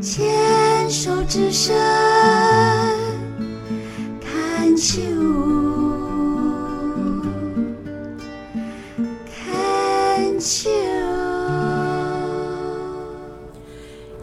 牵手之声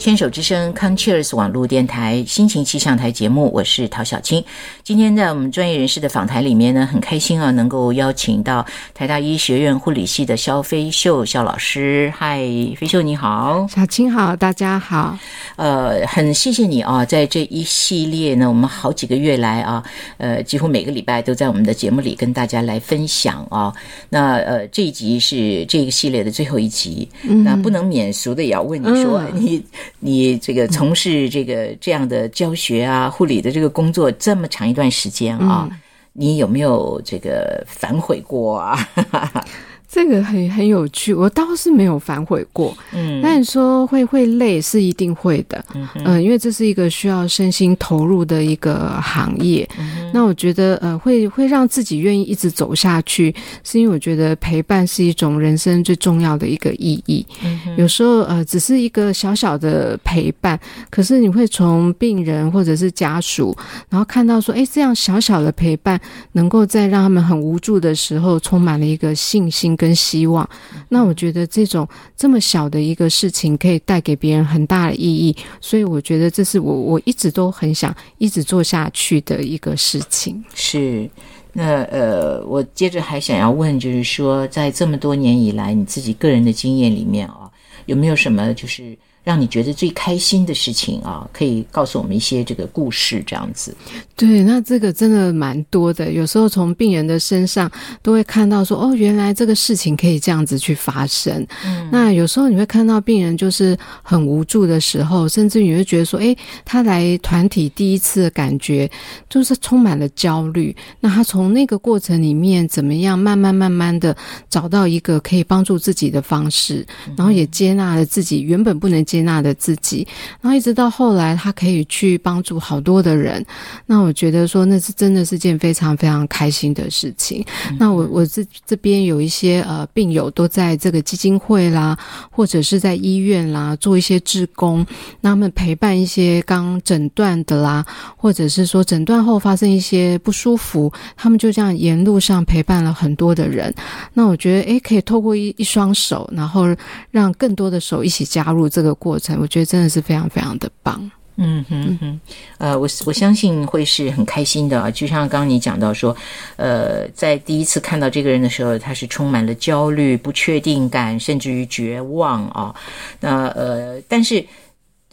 牵手之声 c o n c h e r s 网络电台心情气象台节目，我是陶小青。今天在我们专业人士的访谈里面呢，很开心啊，能够邀请到台大医学院护理系的肖飞秀肖老师。嗨，飞秀你好，小青好，大家好。呃，很谢谢你啊，在这一系列呢，我们好几个月来啊，呃，几乎每个礼拜都在我们的节目里跟大家来分享啊。那呃，这一集是这个系列的最后一集，那不能免俗的也要问你说你。你这个从事这个这样的教学啊、护理的这个工作这么长一段时间啊，你有没有这个反悔过啊？这个很很有趣，我倒是没有反悔过。嗯，那你说会会累是一定会的。嗯，因为这是一个需要身心投入的一个行业。那我觉得呃，会会让自己愿意一直走下去，是因为我觉得陪伴是一种人生最重要的一个意义。有时候呃，只是一个小小的陪伴，可是你会从病人或者是家属，然后看到说，哎，这样小小的陪伴，能够在让他们很无助的时候，充满了一个信心。跟希望，那我觉得这种这么小的一个事情，可以带给别人很大的意义，所以我觉得这是我我一直都很想一直做下去的一个事情。是，那呃，我接着还想要问，就是说，在这么多年以来，你自己个人的经验里面啊，有没有什么就是？让你觉得最开心的事情啊，可以告诉我们一些这个故事，这样子。对，那这个真的蛮多的。有时候从病人的身上都会看到说，哦，原来这个事情可以这样子去发生。嗯，那有时候你会看到病人就是很无助的时候，甚至你会觉得说，哎，他来团体第一次的感觉就是充满了焦虑。那他从那个过程里面怎么样，慢慢慢慢的找到一个可以帮助自己的方式，然后也接纳了自己原本不能。接纳的自己，然后一直到后来，他可以去帮助好多的人。那我觉得说，那是真的是件非常非常开心的事情。那我我这这边有一些呃病友都在这个基金会啦，或者是在医院啦做一些志工，那他们陪伴一些刚诊断的啦，或者是说诊断后发生一些不舒服，他们就这样沿路上陪伴了很多的人。那我觉得，诶，可以透过一一双手，然后让更多的手一起加入这个。过程，我觉得真的是非常非常的棒。嗯哼哼，呃，我我相信会是很开心的啊。就像刚刚你讲到说，呃，在第一次看到这个人的时候，他是充满了焦虑、不确定感，甚至于绝望啊。那呃，但是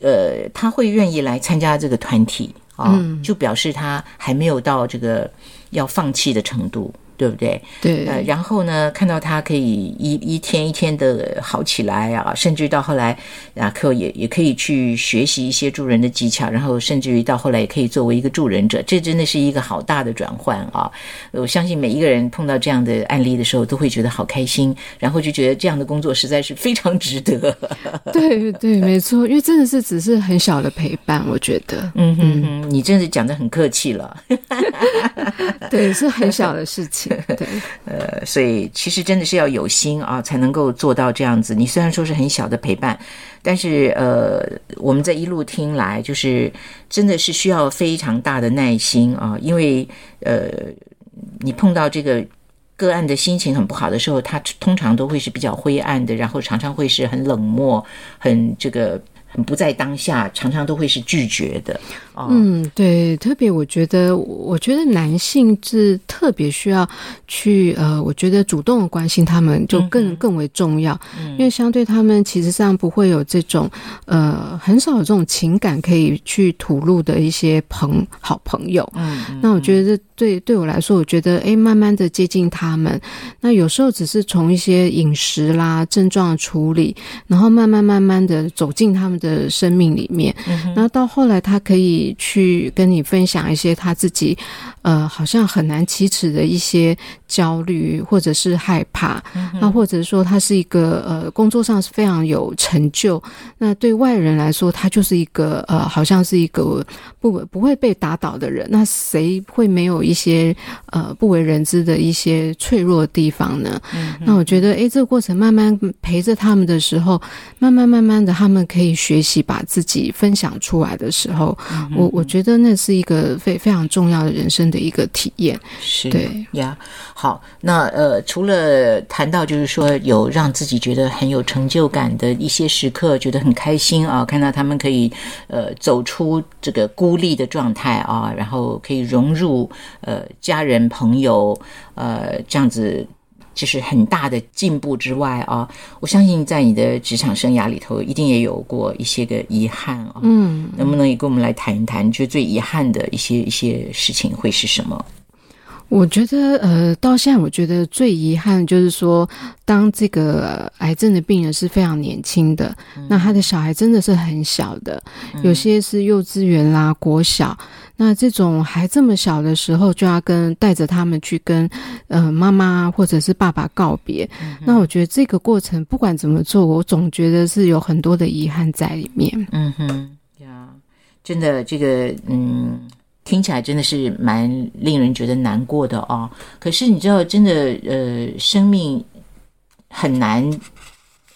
呃，他会愿意来参加这个团体啊，就表示他还没有到这个要放弃的程度。对不对？对，呃，然后呢，看到他可以一一天一天的好起来啊，甚至于到后来啊，可也也可以去学习一些助人的技巧，然后甚至于到后来也可以作为一个助人者，这真的是一个好大的转换啊！我相信每一个人碰到这样的案例的时候，都会觉得好开心，然后就觉得这样的工作实在是非常值得。对对，没错，因为真的是只是很小的陪伴，我觉得，嗯哼哼，你真的讲的很客气了。对，是很小的事情。对，呃，所以其实真的是要有心啊，才能够做到这样子。你虽然说是很小的陪伴，但是呃，我们在一路听来，就是真的是需要非常大的耐心啊，因为呃，你碰到这个个案的心情很不好的时候，他通常都会是比较灰暗的，然后常常会是很冷漠，很这个。不在当下，常常都会是拒绝的。嗯，对，特别我觉得，我觉得男性是特别需要去呃，我觉得主动的关心他们就更更为重要，因为相对他们其实上不会有这种呃很少有这种情感可以去吐露的一些朋好朋友。嗯，那我觉得对对我来说，我觉得哎，慢慢的接近他们，那有时候只是从一些饮食啦症状的处理，然后慢慢慢慢的走进他们的。的生命里面，然后到后来，他可以去跟你分享一些他自己，呃，好像很难启齿的一些焦虑或者是害怕，那或者说他是一个呃工作上是非常有成就，那对外人来说他就是一个呃好像是一个不不会被打倒的人，那谁会没有一些呃不为人知的一些脆弱的地方呢？那我觉得，哎，这个过程慢慢陪着他们的时候，慢慢慢慢的，他们可以学习把自己分享出来的时候，我我觉得那是一个非非常重要的人生的一个体验。是对呀，好，那呃，除了谈到就是说有让自己觉得很有成就感的一些时刻，觉得很开心啊，看到他们可以呃走出这个孤立的状态啊，然后可以融入呃家人朋友呃这样子。就是很大的进步之外啊，我相信在你的职场生涯里头，一定也有过一些个遗憾啊。嗯，能不能也跟我们来谈一谈，你觉得最遗憾的一些一些事情会是什么？我觉得，呃，到现在我觉得最遗憾就是说，当这个癌症的病人是非常年轻的，那他的小孩真的是很小的，有些是幼稚园啦、国小，那这种还这么小的时候，就要跟带着他们去跟呃妈妈或者是爸爸告别。那我觉得这个过程不管怎么做，我总觉得是有很多的遗憾在里面。嗯哼，呀，真的，这个嗯。听起来真的是蛮令人觉得难过的哦。可是你知道，真的，呃，生命很难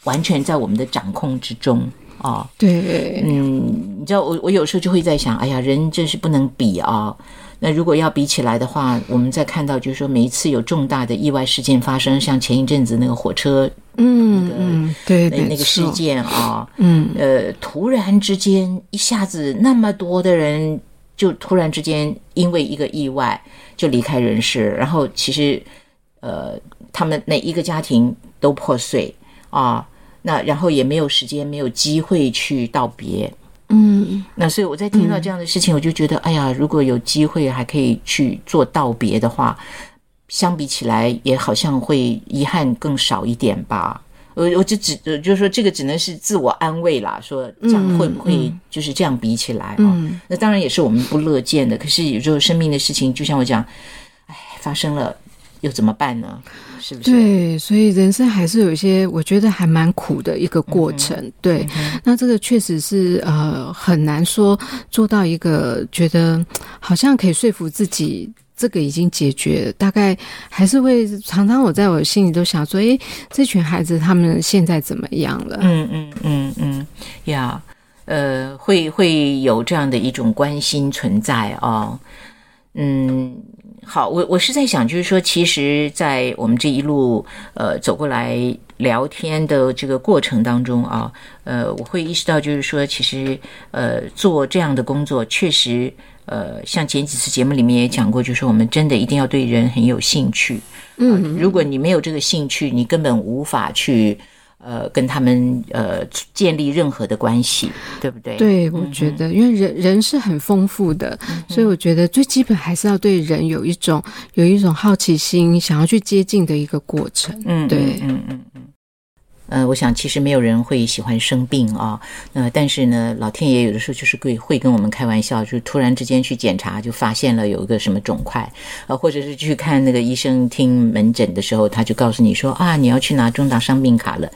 完全在我们的掌控之中哦。对，嗯，你知道，我我有时候就会在想，哎呀，人真是不能比啊。那如果要比起来的话，我们在看到就是说，每一次有重大的意外事件发生，像前一阵子那个火车，嗯嗯，对，那那个事件啊，嗯，呃，突然之间一下子那么多的人。就突然之间因为一个意外就离开人世，然后其实，呃，他们每一个家庭都破碎啊，那然后也没有时间、没有机会去道别，嗯，那所以我在听到这样的事情，我就觉得，哎呀，如果有机会还可以去做道别的话，相比起来也好像会遗憾更少一点吧。我我就只就是说，这个只能是自我安慰啦。说这样会不会就是这样比起来啊？那当然也是我们不乐见的。可是有时候生命的事情，就像我讲，哎，发生了又怎么办呢？是不是？对，所以人生还是有一些，我觉得还蛮苦的一个过程。对，那这个确实是呃很难说做到一个觉得好像可以说服自己。这个已经解决，大概还是会常常我在我心里都想说，诶，这群孩子他们现在怎么样了？嗯嗯嗯嗯，呀，呃，会会有这样的一种关心存在哦。嗯，好，我我是在想，就是说，其实，在我们这一路呃走过来聊天的这个过程当中啊，呃，我会意识到，就是说，其实呃做这样的工作确实。呃，像前几次节目里面也讲过，就是我们真的一定要对人很有兴趣。嗯，如果你没有这个兴趣，你根本无法去呃跟他们呃建立任何的关系，对不对？对，我觉得，因为人人是很丰富的，所以我觉得最基本还是要对人有一种有一种好奇心，想要去接近的一个过程。嗯，对，嗯嗯嗯。呃，我想其实没有人会喜欢生病啊，呃，但是呢，老天爷有的时候就是会会跟我们开玩笑，就突然之间去检查，就发现了有一个什么肿块，呃，或者是去看那个医生听门诊的时候，他就告诉你说啊，你要去拿重大伤病卡了。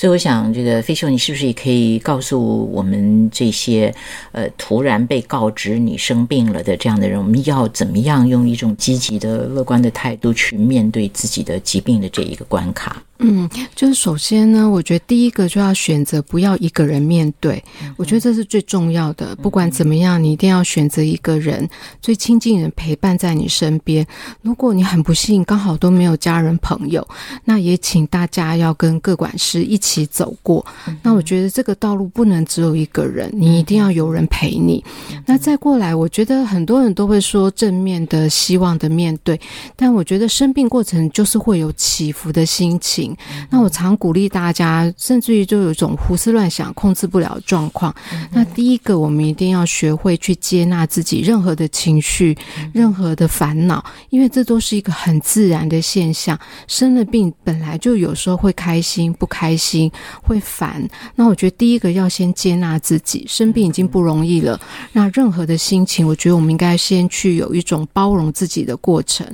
所以我想，这个飞秀，你是不是也可以告诉我们这些呃突然被告知你生病了的这样的人，我们要怎么样用一种积极的、乐观的态度去面对自己的疾病的这一个关卡？嗯，就是首先呢，我觉得第一个就要选择不要一个人面对，我觉得这是最重要的。不管怎么样，你一定要选择一个人最亲近人陪伴在你身边。如果你很不幸刚好都没有家人朋友，那也请大家要跟各管师一起走过。那我觉得这个道路不能只有一个人，你一定要有人陪你。那再过来，我觉得很多人都会说正面的、希望的面对，但我觉得生病过程就是会有起伏的心情。情。那我常鼓励大家，甚至于就有一种胡思乱想、控制不了状况。那第一个，我们一定要学会去接纳自己任何的情绪、任何的烦恼，因为这都是一个很自然的现象。生了病本来就有时候会开心、不开心、会烦。那我觉得第一个要先接纳自己，生病已经不容易了。那任何的心情，我觉得我们应该先去有一种包容自己的过程。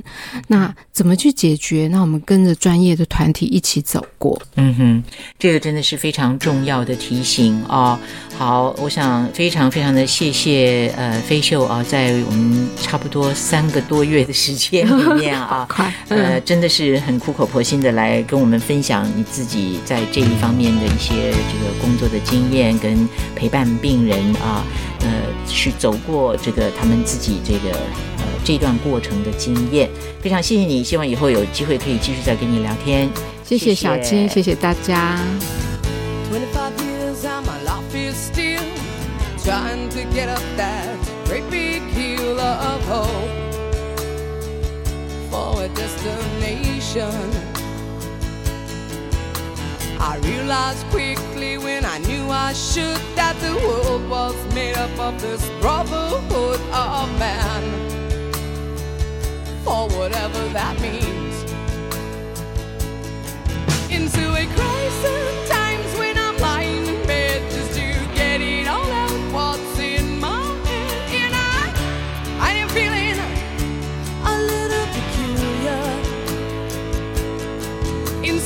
那怎么去解决？那我们跟着专业的团体一起走过。嗯哼，这个真的是非常重要的提醒哦。好，我想非常非常的谢谢呃飞秀啊，在我们差不多三个多月的时间里面啊，快呃，真的是很苦口婆心的来跟我们分享你自己在这一方面的一些这个工作的经验，跟陪伴病人啊，呃，去走过这个他们自己这个呃这段过程的经验，非常谢谢你，希望以后有机会可以继续再跟你聊天。谢谢小金，谢谢大家。25 years and my life is still trying to get up that great big hill of hope for a destination. I realized quickly when I knew I should that the world was made up of this brotherhood of man. For whatever that means. Into a crisis times when I'm lying in bed just to get it all out what's in my head? And I I am feeling a little peculiar. And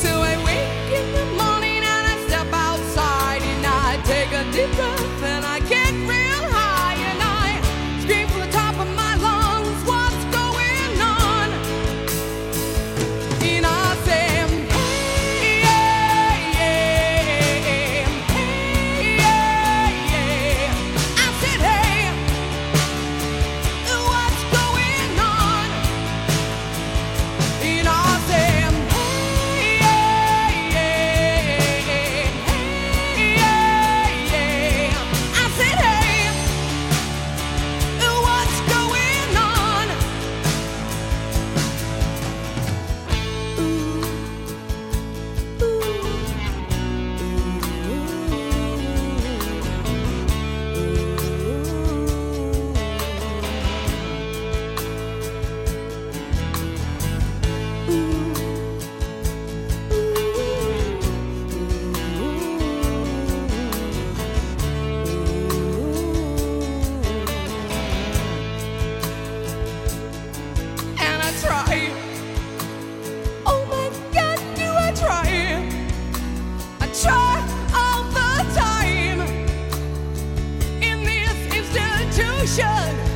confusion.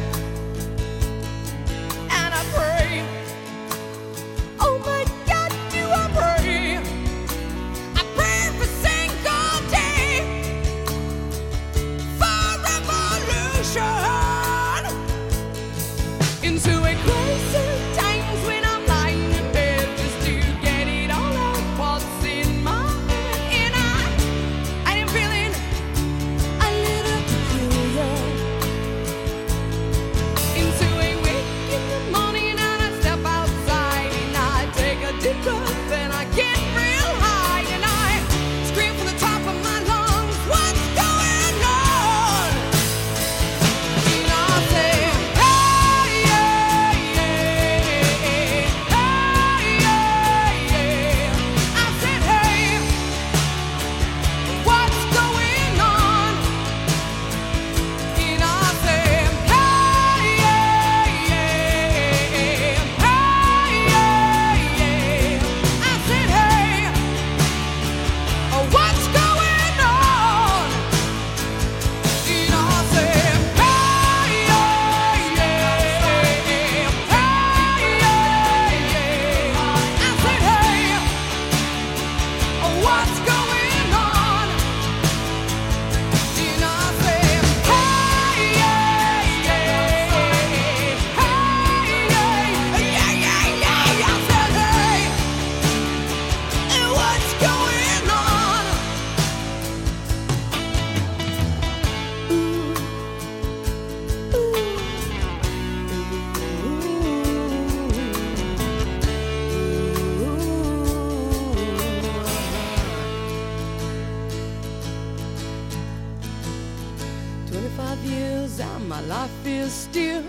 Life is still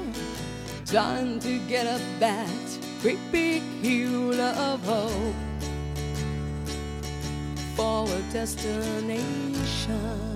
trying to get up that great big hill of hope for a destination.